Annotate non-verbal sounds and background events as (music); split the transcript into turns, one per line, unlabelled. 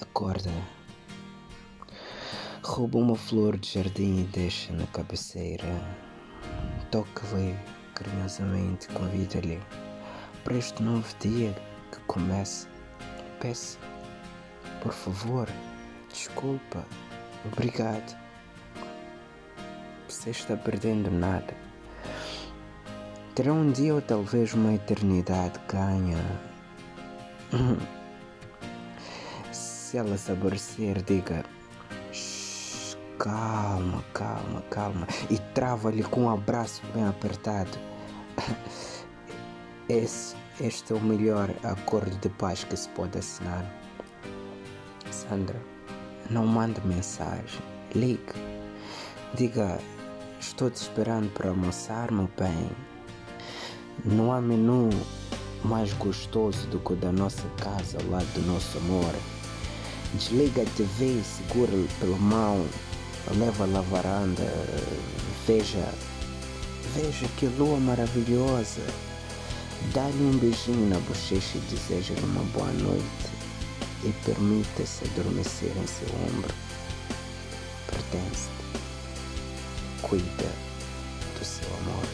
Acorda. Rouba uma flor de jardim e deixa na cabeceira. Toca-lhe carinhosamente, convida-lhe para este novo dia que começa. Peça, por favor, desculpa, obrigado. Você está perdendo nada. Terá um dia ou talvez uma eternidade ganha. Se ela se aborrecer, diga "Shh, calma, calma, calma e trava-lhe com um abraço bem apertado. (laughs) Esse, este é o melhor acordo de paz que se pode assinar. Sandra, não mande mensagem, ligue, diga estou te esperando para almoçar, meu bem. Não há menu mais gostoso do que o da nossa casa ao lado do nosso amor. Desliga a TV, segura-lhe pela mão, leva-lhe à varanda, veja, veja que lua maravilhosa. Dá-lhe um beijinho na bochecha e deseja-lhe uma boa noite e permita-se adormecer em seu ombro. Pertence-te. Cuida do seu amor.